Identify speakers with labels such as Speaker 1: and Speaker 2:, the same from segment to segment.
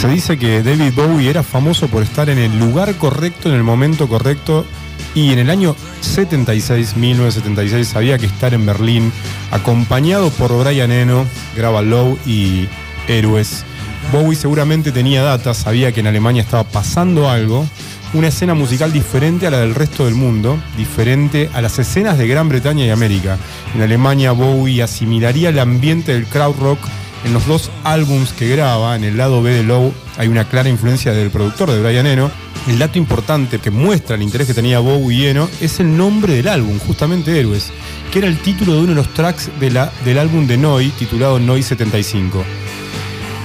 Speaker 1: Se dice que David Bowie era famoso por estar en el lugar correcto, en el momento correcto, y en el año 76, 1976, sabía que estar en Berlín, acompañado por Brian Eno, Graba Low y Héroes. Bowie seguramente tenía data, sabía que en Alemania estaba pasando algo, una escena musical diferente a la del resto del mundo, diferente a las escenas de Gran Bretaña y América. En Alemania Bowie asimilaría el ambiente del crowd rock en los dos álbums que graba, en el lado B de Low, hay una clara influencia del productor de Brian Eno. El dato importante que muestra el interés que tenía Bowie y Eno es el nombre del álbum, justamente Héroes, que era el título de uno de los tracks de la, del álbum de Noi, titulado Noi 75.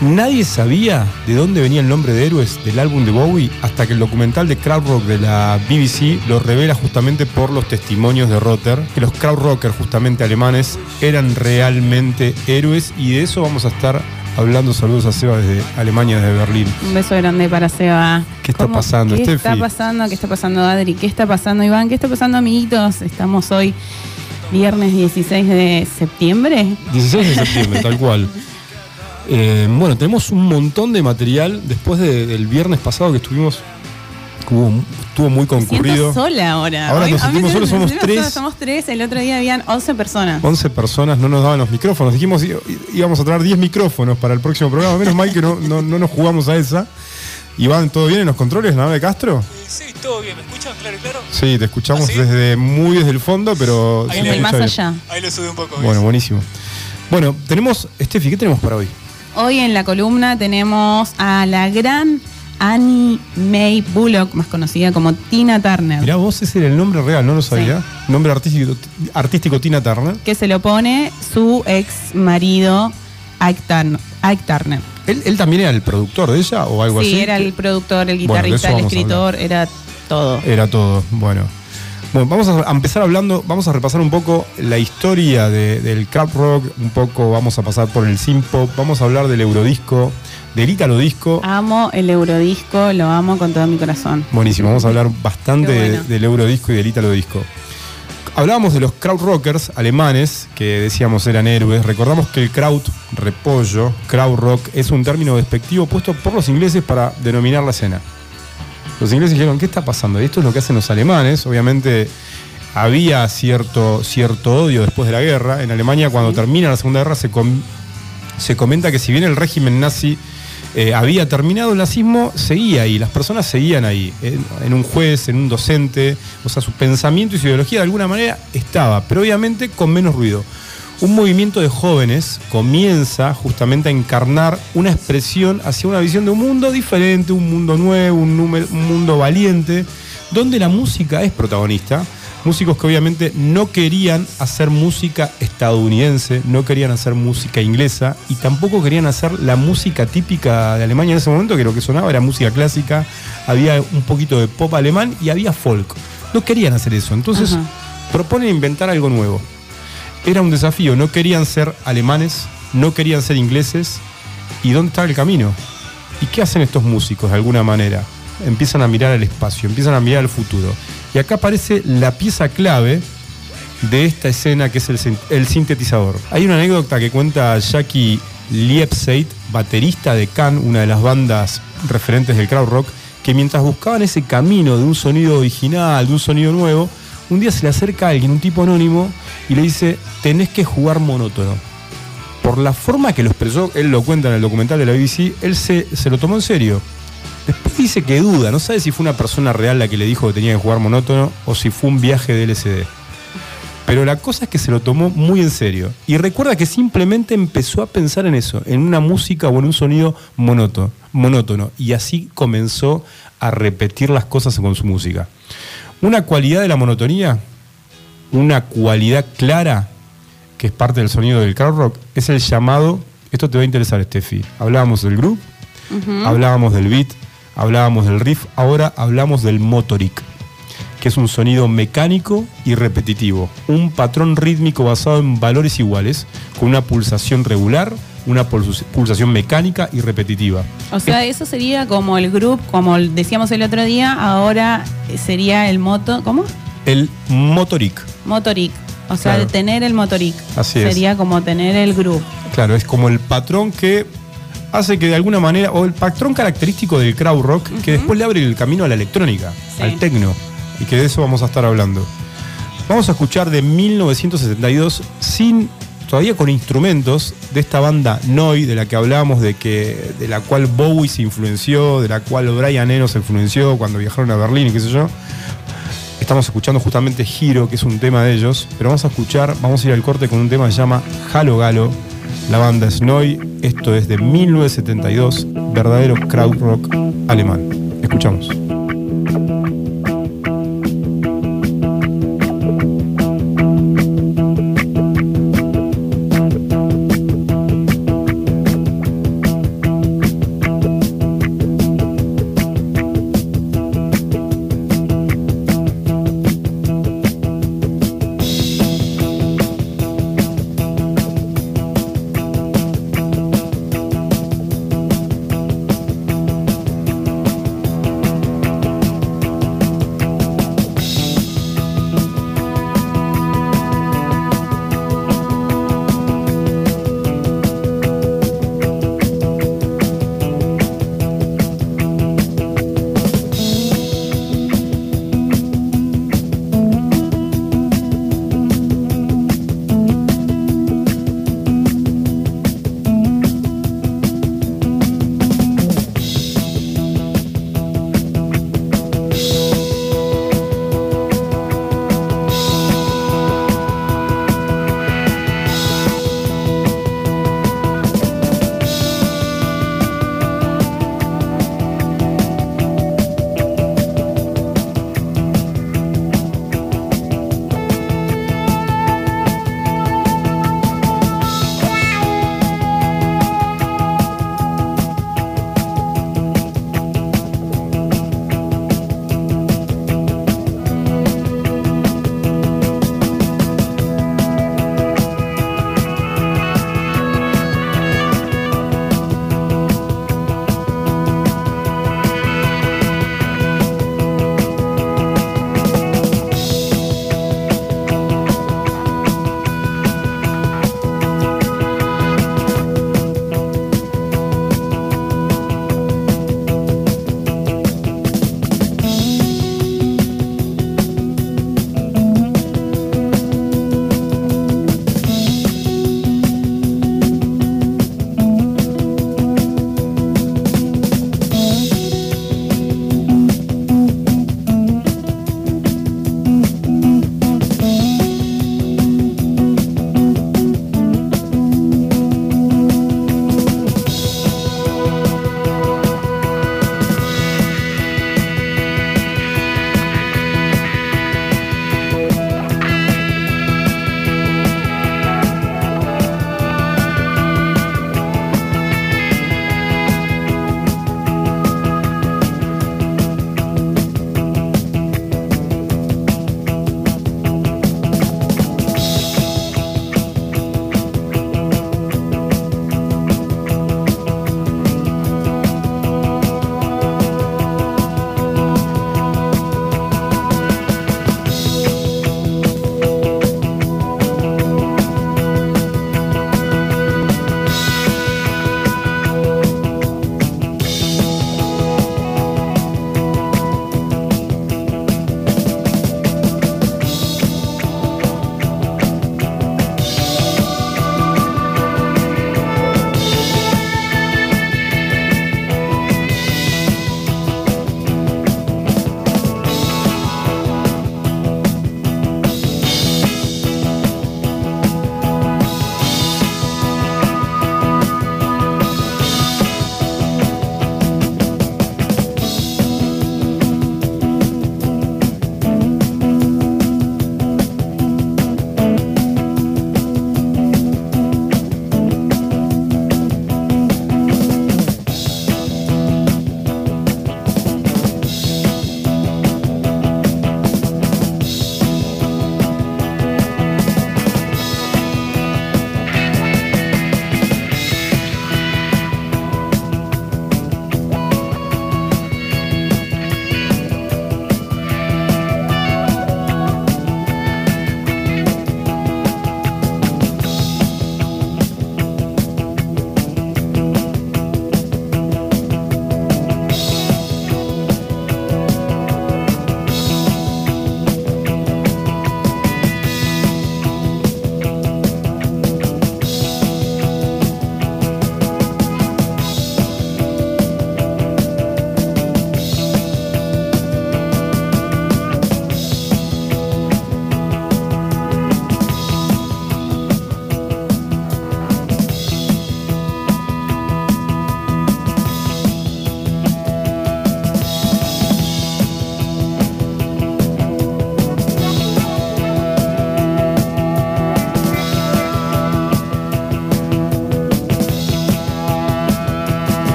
Speaker 1: Nadie sabía de dónde venía el nombre de Héroes del álbum de Bowie hasta que el documental de crowd rock de la BBC lo revela justamente por los testimonios de Rotter, que los crowd rockers justamente alemanes eran realmente héroes y de eso vamos a estar hablando. Saludos a Seba desde Alemania, desde Berlín.
Speaker 2: Un beso grande para Seba.
Speaker 1: ¿Qué está
Speaker 2: ¿Cómo-
Speaker 1: pasando,
Speaker 2: ¿Qué
Speaker 1: Steffi?
Speaker 2: está pasando? ¿Qué está pasando, Adri? ¿Qué está pasando, Iván? ¿Qué está pasando, amiguitos? Estamos hoy viernes 16 de septiembre.
Speaker 1: 16 de septiembre, tal cual. Eh, bueno, tenemos un montón de material después de- del viernes pasado que estuvimos, hubo- estuvo muy
Speaker 2: Me
Speaker 1: concurrido.
Speaker 2: sola ahora.
Speaker 1: Ahora
Speaker 2: Hoy-
Speaker 1: nos sentimos solos, somos tres.
Speaker 2: Somos tres. El otro día habían 11 personas.
Speaker 1: 11 personas no nos daban los micrófonos. Dijimos íbamos a traer 10 micrófonos para el próximo programa. Menos mal que no, no, no nos jugamos a esa. Iván, ¿todo bien en los controles, nave de Castro?
Speaker 3: Eh, Sí, todo bien, ¿me escuchan claro y claro?
Speaker 1: Sí, te escuchamos
Speaker 3: ¿Ah, sí?
Speaker 1: desde muy desde el fondo, pero
Speaker 3: Ahí
Speaker 2: más allá.
Speaker 3: Ahí lo subí un poco.
Speaker 1: Bueno,
Speaker 3: ¿ves?
Speaker 1: buenísimo. Bueno, tenemos, Steffi, ¿qué tenemos para hoy?
Speaker 2: Hoy en la columna tenemos a la gran Annie May Bullock, más conocida como Tina Turner.
Speaker 1: Mirá, vos ese era el nombre real, no lo sabía. Nombre artístico, artístico Tina Turner.
Speaker 2: que se lo pone su ex marido Ike Turner. Ike Turner.
Speaker 1: ¿Él, él también era el productor de ella o algo
Speaker 2: Sí,
Speaker 1: así?
Speaker 2: era el productor, el guitarrista, el escritor, era todo.
Speaker 1: Era todo, bueno. Bueno, vamos a empezar hablando, vamos a repasar un poco la historia de- del crowd rock, un poco vamos a pasar por el synth pop, vamos a hablar del eurodisco, del ítalo disco.
Speaker 2: Amo el eurodisco, lo amo con todo mi corazón.
Speaker 1: Buenísimo, vamos a hablar bastante de-
Speaker 2: bueno.
Speaker 1: del eurodisco y del ítalo disco. Hablábamos de los crowd rockers alemanes, que decíamos eran héroes. Recordamos que el kraut, repollo, crowd rock, es un término despectivo puesto por los ingleses para denominar la escena. Los ingleses dijeron, ¿qué está pasando? Y esto es lo que hacen los alemanes. Obviamente había cierto, cierto odio después de la guerra. En Alemania, cuando termina la Segunda Guerra, se, com- se comenta que si bien el régimen nazi eh, había terminado, el nazismo seguía ahí, las personas seguían ahí, en, en un juez, en un docente, o sea, su pensamiento y su ideología de alguna manera estaba, pero obviamente con menos ruido. Un movimiento de jóvenes comienza justamente a encarnar una expresión hacia una visión de un mundo diferente, un mundo nuevo, un, número- un mundo valiente, donde la música es protagonista. Músicos que obviamente no querían hacer música estadounidense, no querían hacer música inglesa y tampoco querían hacer la música típica de Alemania en ese momento, que lo que sonaba era música clásica, había un poquito de pop alemán y había folk. No querían hacer eso, entonces
Speaker 2: Ajá.
Speaker 1: proponen inventar algo nuevo. Era un desafío, no querían ser alemanes, no querían ser ingleses. ¿Y dónde está el camino? ¿Y qué hacen estos músicos de alguna manera? Empiezan a mirar al espacio, empiezan a mirar al futuro. Y acá aparece la pieza clave de esta escena que es el, sin- el sintetizador. Hay una anécdota que cuenta Jackie Liepseit, baterista de Can, una de las bandas referentes del crowd rock, que mientras buscaban ese camino de un sonido original, de un sonido nuevo, un día se le acerca a alguien, un tipo anónimo, y le dice, tenés que jugar monótono. Por la forma que lo expresó, él lo cuenta en el documental de la BBC, él se, se lo tomó en serio. Después dice que duda, no sabe si fue una persona real la que le dijo que tenía que jugar monótono o si fue un viaje de LSD. Pero la cosa es que se lo tomó muy en serio. Y recuerda que simplemente empezó a pensar en eso, en una música o en un sonido monótono. monótono y así comenzó a repetir las cosas con su música. Una cualidad de la monotonía, una cualidad clara que es parte del sonido del crowd rock, es el llamado, esto te va a interesar, Steffi. Hablábamos del groove, hablábamos del beat, hablábamos del riff, ahora hablamos del motoric, que es un sonido mecánico y repetitivo, un patrón rítmico basado en valores iguales, con una pulsación regular, una pulsación mecánica y repetitiva.
Speaker 2: O sea, eso sería como el group, como decíamos el otro día, ahora sería el moto, ¿cómo?
Speaker 1: El motoric,
Speaker 2: Motoric. O sea,
Speaker 1: Claro.
Speaker 2: de tener el motoric.
Speaker 1: Así es.
Speaker 2: Sería como tener el group.
Speaker 1: claro, es como el patrón que hace que de alguna manera, o el patrón característico del crowd rock, que después le abre el camino a la electrónica,
Speaker 2: Sí.
Speaker 1: al techno, y que de eso vamos a estar hablando. Vamos a escuchar de 1972 sin todavía con instrumentos de esta banda Noi de la que hablábamos de que de la cual Bowie se influenció, de la cual Brian Eno se influenció cuando viajaron a Berlín y qué sé yo. Estamos escuchando justamente Hero, que es un tema de ellos, pero vamos a escuchar, vamos a ir al corte con un tema que se llama Halo Galo. La banda es Noi, esto es de 1972, verdadero crowd alemán. Escuchamos.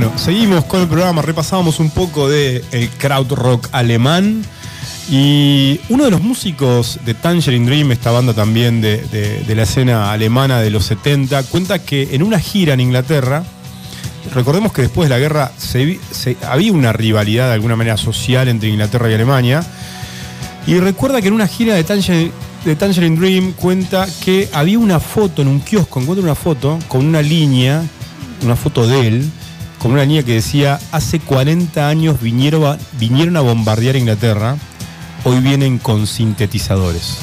Speaker 1: Bueno, seguimos con el programa, repasábamos un poco de el krautrock alemán. Y uno de los músicos de Tangerine Dream, esta banda también de, la escena alemana de los 70, cuenta que en una gira en Inglaterra, recordemos que después de la guerra se- había una rivalidad de alguna manera social entre Inglaterra y Alemania, y recuerda que en una gira de Tangerine, de Tangerine Dream cuenta que había una foto en un kiosco, encuentra una foto con una línea, una foto de él, con una línea que decía, hace 40 años vinieron a, vinieron a bombardear Inglaterra, hoy vienen con sintetizadores.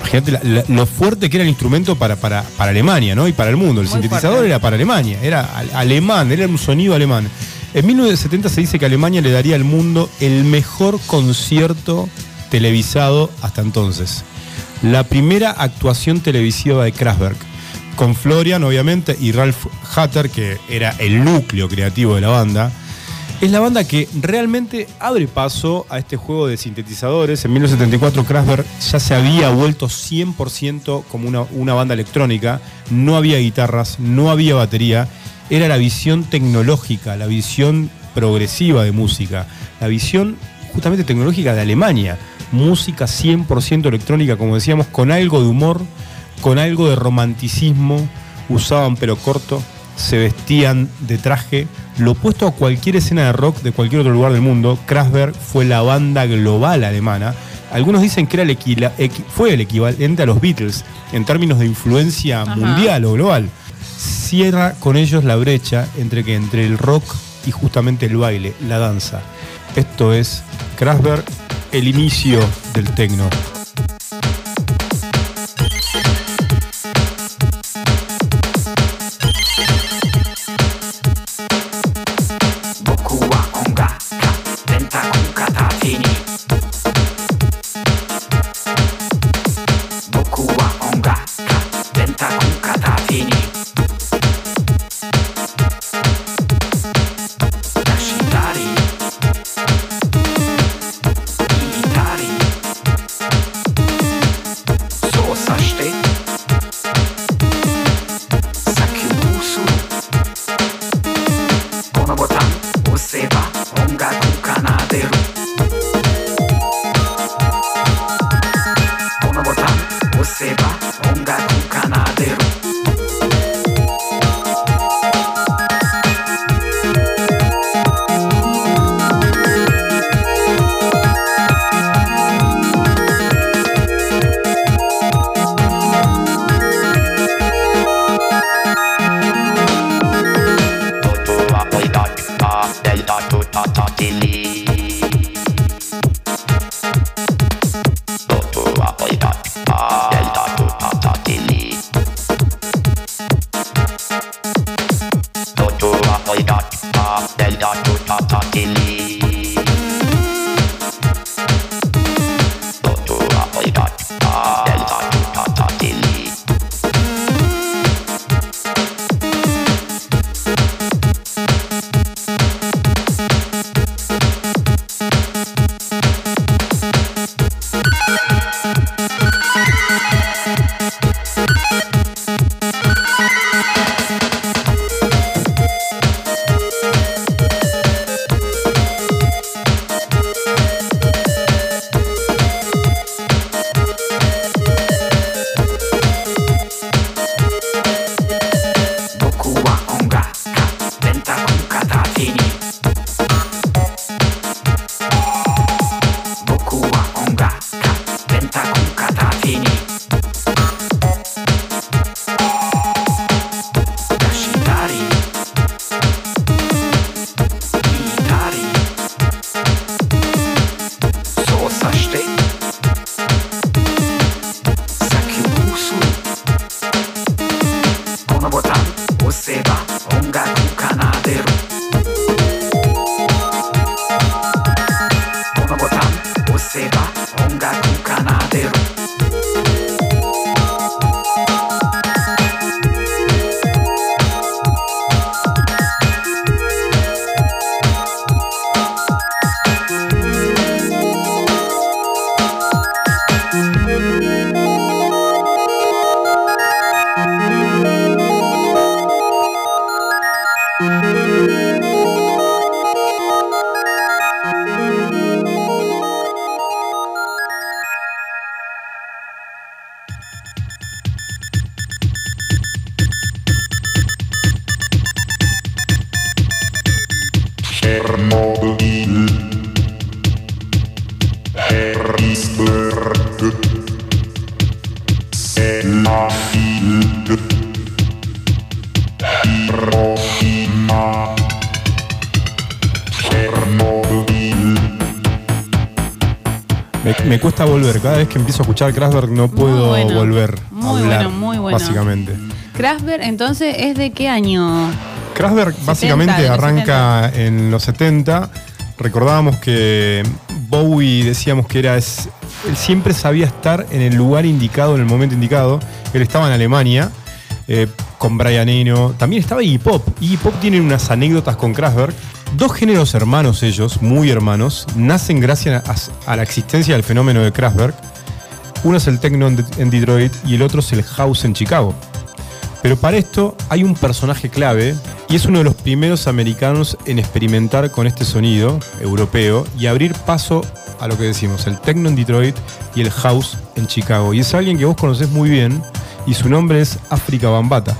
Speaker 1: Imagínate la- la- lo fuerte que era el instrumento para, para, para Alemania, ¿no? Y para el mundo. El
Speaker 2: Muy
Speaker 1: sintetizador
Speaker 2: fuerte.
Speaker 1: era para Alemania, era al- alemán, era un sonido alemán. En 1970 se dice que Alemania le daría al mundo el mejor concierto televisado hasta entonces. La primera actuación televisiva de Kraftwerk, con Florian, obviamente, y Ralph Hatter, que era el núcleo creativo de la banda. Es la banda que realmente abre paso a este juego de sintetizadores. En 1974 Kraftwerk ya se había vuelto 100% como una, una banda electrónica. No había guitarras, no había batería. Era la visión tecnológica, la visión progresiva de música, la visión justamente tecnológica de Alemania. Música 100% electrónica, como decíamos, con algo de humor, con algo de romanticismo. Usaban pelo corto, se vestían de traje, lo opuesto a cualquier escena de rock de cualquier otro lugar del mundo, Kraftwerk fue la banda global alemana. Algunos dicen que era el equila- equi- fue el equivalente a los Beatles en términos de influencia
Speaker 2: Ajá.
Speaker 1: mundial o global. Cierra con ellos la brecha entre que entre el rock y justamente el baile, la danza. Esto es Kraftwerk, el inicio del tecno. Empiezo a escuchar Kraftwerk no puedo
Speaker 2: bueno.
Speaker 1: volver a
Speaker 2: Muy
Speaker 1: hablar,
Speaker 2: bueno, muy bueno.
Speaker 1: básicamente.
Speaker 2: Kraftwerk, entonces, ¿es de qué año?
Speaker 1: Kraftwerk básicamente
Speaker 2: de los
Speaker 1: arranca en los 70. Recordábamos que Bowie decíamos que era es- él siempre sabía estar en el lugar indicado en el momento indicado. Él estaba en Alemania eh, con Brian Eno. También estaba Iggy Pop. Iggy Pop tiene unas anécdotas con Kraftwerk. Dos géneros hermanos ellos, muy hermanos, nacen gracias a, a la existencia del fenómeno de Kraftwerk. Uno es el techno en, Detroit y el otro es el house en Chicago. Pero para esto hay un personaje clave y es uno de los primeros americanos en experimentar con este sonido europeo y abrir paso a lo que decimos, el techno en Detroit y el house en Chicago. Y es alguien que vos conocés muy bien y su nombre es África Bambata.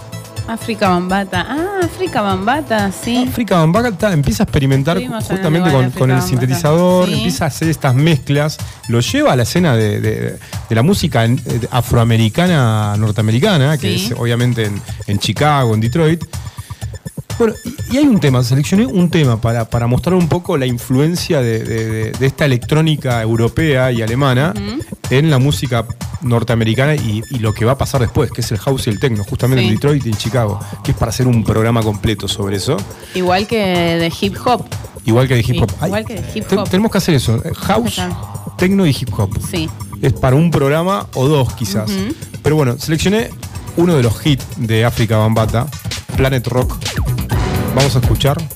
Speaker 2: África Bambata. Ah, África Bambata, sí.
Speaker 1: África Bambata empieza a experimentar
Speaker 2: Estuvimos
Speaker 1: justamente con, el sintetizador.
Speaker 2: Sí.
Speaker 1: empieza a hacer estas mezclas, lo lleva a la escena de, de- de la música eh, afroamericana, norteamericana, que
Speaker 2: Sí.
Speaker 1: es obviamente en, en Chicago, en Detroit. Bueno, y, hay un tema, seleccioné un tema para, para mostrar un poco la influencia de, de- esta electrónica europea y alemana en la música norteamericana y, y lo que va a pasar después, que es el house y el techno, justamente
Speaker 2: Sí.
Speaker 1: en Detroit y en Chicago, que es para hacer un programa completo sobre eso.
Speaker 2: Igual que de hip hop.
Speaker 1: Igual que de hip hop.
Speaker 2: Igual que de hip hop.
Speaker 1: tenemos que hacer eso. eh, House, techno y hip hop.
Speaker 2: Sí.
Speaker 1: Es para un programa o dos quizás. Pero bueno, seleccioné uno de los hits de África Bambata, Planet Rock. Vamos a escuchar.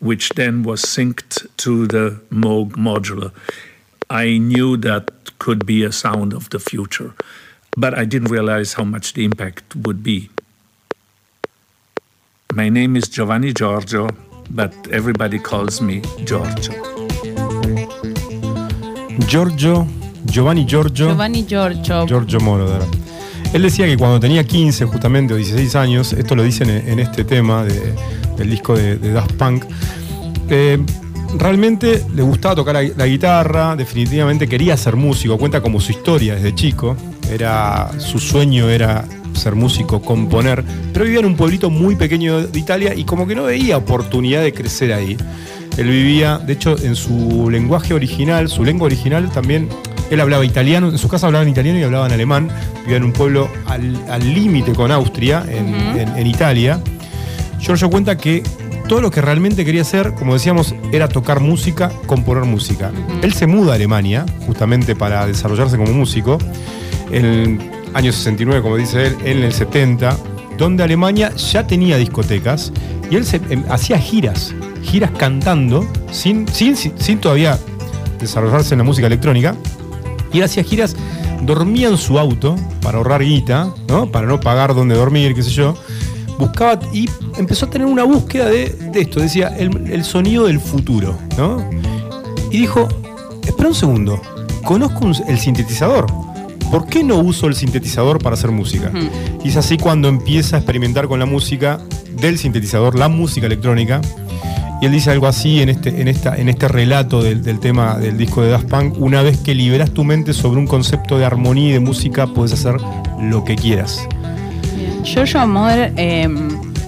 Speaker 4: which then was synced to the Moog modular. I knew that could be a sound of the future, but I didn't realize how much the impact would be. My name is Giovanni Giorgio, but everybody calls me Giorgio.
Speaker 1: Giorgio, Giovanni Giorgio.
Speaker 2: Giovanni Giorgio.
Speaker 1: Giorgio Moroder. Él decía que cuando tenía 15 justamente o 16 años, esto lo dicen en, este tema de- del disco de, Daft Punk, eh, realmente le gustaba tocar la, la guitarra, definitivamente quería ser músico, cuenta como su historia desde chico, era, su sueño era ser músico, componer, pero vivía en un pueblito muy pequeño de Italia y como que no veía oportunidad de crecer ahí. Él vivía, de hecho, en su lenguaje original, su lengua original también, él hablaba italiano, en su casa hablaban italiano y hablaban alemán, vivía en un pueblo al límite con Austria, en, en- en Italia. Giorgio cuenta que todo lo que realmente quería hacer, como decíamos, era tocar música, componer música. Él se muda a Alemania, justamente para desarrollarse como músico, en el año 69, como dice él, en el 70, donde Alemania ya tenía discotecas y él se, em, hacía giras, giras cantando, sin, sin, sin todavía desarrollarse en la música electrónica. Y hacía giras, dormía en su auto para ahorrar guita, ¿no? para no pagar dónde dormir, qué sé yo. Buscaba y empezó a tener una búsqueda de, de esto, decía el, el sonido del futuro. ¿no? Y dijo, espera un segundo, conozco un- el sintetizador. ¿Por qué no uso el sintetizador para hacer música? Y es así cuando empieza a experimentar con la música del sintetizador, la música electrónica. Y él dice algo así en este, en esta, en este relato del, del tema del disco de Daft Punk. Una vez que liberas tu mente sobre un concepto de armonía y de música, puedes hacer lo que quieras.
Speaker 2: Jojo Moder, eh,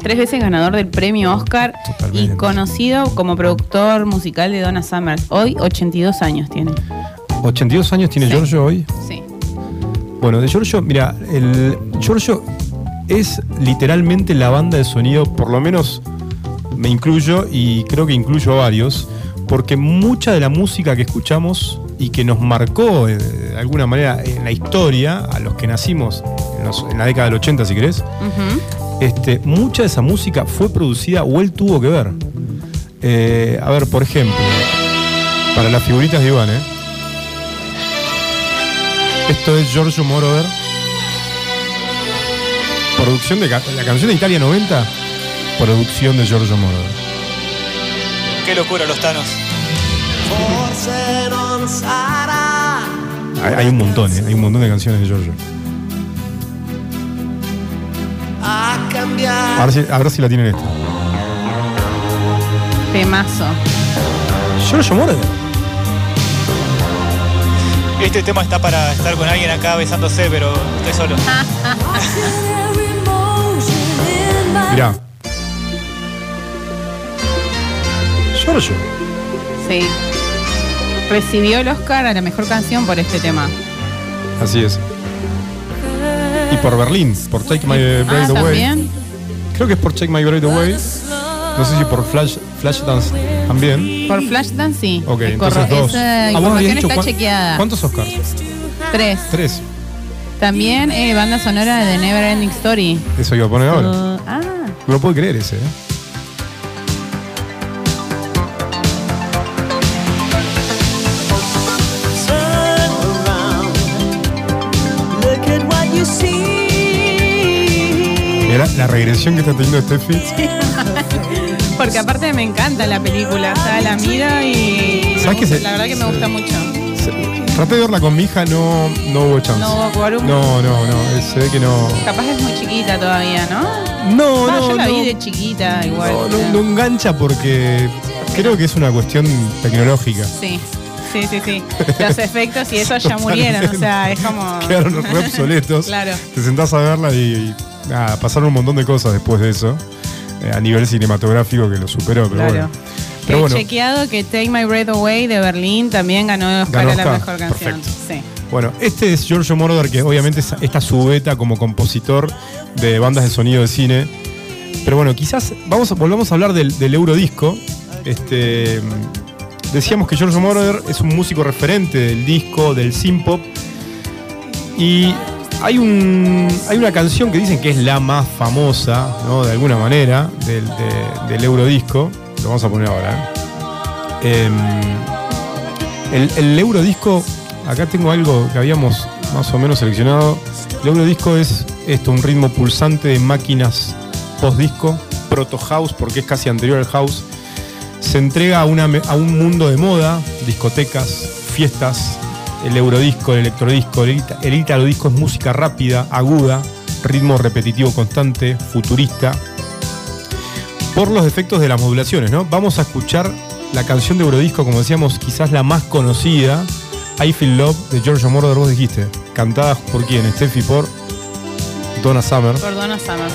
Speaker 2: tres veces ganador del premio Oscar
Speaker 1: Totalmente.
Speaker 2: y conocido como productor musical de Donna Summers. Hoy 82 años tiene.
Speaker 1: 82 años tiene
Speaker 2: Sí.
Speaker 1: Giorgio hoy.
Speaker 2: Sí.
Speaker 1: Bueno, de Giorgio, mira, el Giorgio es literalmente la banda de sonido, por lo menos me incluyo y creo que incluyo a varios, porque mucha de la música que escuchamos y que nos marcó eh, de alguna manera en la historia, a los que nacimos en, los- en la década del 80, si querés, este, mucha de esa música fue producida o él tuvo que ver. Eh, a ver, por ejemplo, para las figuritas de Iván, ¿eh? Esto es Giorgio Moroder. Producción de la canción de Italia 90. Producción de Giorgio Moroder.
Speaker 3: Qué locura los
Speaker 1: Hay, hay un montón, ¿eh? hay un montón de canciones de Giorgio. A ver si, a ver si la tienen esta.
Speaker 2: Temazo.
Speaker 1: Giorgio Moroder.
Speaker 3: Este tema está para estar con alguien acá besándose, pero estoy solo.
Speaker 1: Mirá. Giorgio.
Speaker 2: Sí. Recibió el Oscar a la mejor canción por este tema.
Speaker 1: Así es. Y por Berlín, por Take My Breath
Speaker 2: Ah,
Speaker 1: Away.
Speaker 2: también.
Speaker 1: Creo que es por Take My Breath Away. No sé si por Flash, Flashdance también.
Speaker 2: Por Flashdance sí.
Speaker 1: Ok, entonces dos.
Speaker 2: Esa
Speaker 1: Ah,
Speaker 2: información está chequeada.
Speaker 1: ¿Cuántos Oscars?
Speaker 2: Tres.
Speaker 1: Tres.
Speaker 2: También eh, banda sonora de Never Ending Story.
Speaker 1: Eso iba a poner ahora.
Speaker 2: Uh, ah,
Speaker 1: No lo puedo creer ese, ¿eh? Mirá la regresión que está teniendo Steffi.
Speaker 2: porque aparte me encanta la película. O sea, la miro y
Speaker 1: ¿Sabes
Speaker 2: gusta-
Speaker 1: se-
Speaker 2: la verdad que me gusta mucho.
Speaker 1: Se- Traté de verla con mi hija, no, no hubo chance.
Speaker 2: No hubo quórum.
Speaker 1: No, no, no, eh, se ve que no.
Speaker 2: Capaz es muy chiquita todavía, ¿no?
Speaker 1: No,
Speaker 2: Ah,
Speaker 1: no,
Speaker 2: yo la
Speaker 1: no.
Speaker 2: vi de chiquita igual.
Speaker 1: No, no, no engancha porque creo que es una cuestión tecnológica.
Speaker 2: Sí, sí, sí, sí. Los efectos y eso ya murieron, o sea, es como...
Speaker 1: Quedaron re obsoletos.
Speaker 2: Claro.
Speaker 1: Te sentás a verla y, y, nada, pasaron un montón de cosas después de eso. eh, a nivel cinematográfico que lo superó, pero
Speaker 2: Claro.
Speaker 1: bueno. Pero
Speaker 2: He
Speaker 1: bueno,
Speaker 2: chequeado que Take My Breath Away de Berlín también ganó Oscar
Speaker 1: Ganó
Speaker 2: a la mejor canción. Sí.
Speaker 1: bueno, este es Giorgio Moroder, que obviamente es esta su beta como compositor de bandas de sonido de cine. Pero bueno, quizás vamos a, volvamos a hablar del, del Eurodisco. Este, decíamos que Giorgio Moroder es un músico referente del disco, del synth-pop. Y hay, un, hay una canción que dicen que es la más famosa, ¿no? de alguna manera, del, de- del Eurodisco. Lo vamos a poner ahora. ¿eh? Em, el, Eurodisco, acá tengo algo que habíamos más o menos seleccionado. El Eurodisco es esto, un ritmo pulsante de máquinas post-disco, proto house, porque es casi anterior al house. Se entrega a, una a un mundo de moda, discotecas, fiestas, el eurodisco, el electrodisco, el, ita- el itarodisco es música rápida, aguda, ritmo repetitivo constante, futurista. Por los efectos de las modulaciones, ¿no? Vamos a escuchar la canción de Eurodisco, como decíamos, quizás la más conocida, I Feel Love, de Giorgio Moroder, vos dijiste. Cantada por quién, Steffi, por Donna Summer.
Speaker 2: Por Donna Summer.